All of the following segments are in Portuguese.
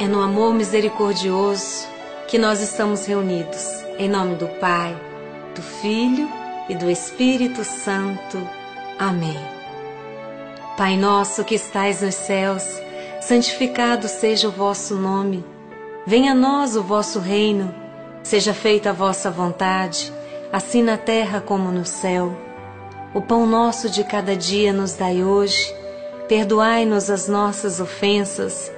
É no amor misericordioso que nós estamos reunidos. Em nome do Pai, do Filho e do Espírito Santo. Amém. Pai nosso que estais nos céus, santificado seja o vosso nome. Venha a nós o vosso reino. Seja feita a vossa vontade, assim na terra como no céu. O pão nosso de cada dia nos dai hoje. Perdoai-nos as nossas ofensas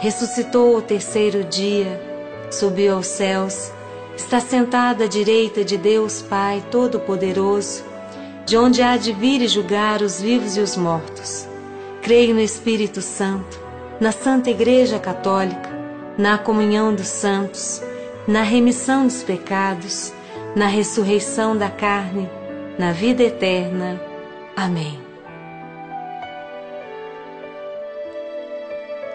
ressuscitou o terceiro dia, subiu aos céus, está sentado à direita de Deus Pai Todo-Poderoso, de onde há de vir e julgar os vivos e os mortos. Creio no Espírito Santo, na Santa Igreja Católica, na comunhão dos santos, na remissão dos pecados, na ressurreição da carne, na vida eterna. Amém.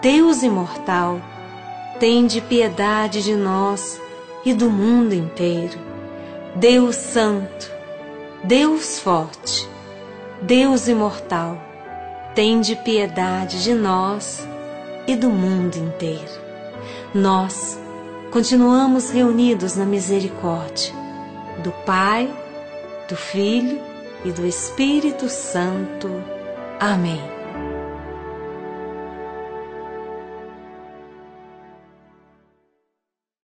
Deus Imortal, tende piedade de nós e do mundo inteiro. Deus Santo, Deus Forte, Deus Imortal, tende piedade de nós e do mundo inteiro. Nós, continuamos reunidos na misericórdia do Pai, do Filho e do Espírito Santo. Amém.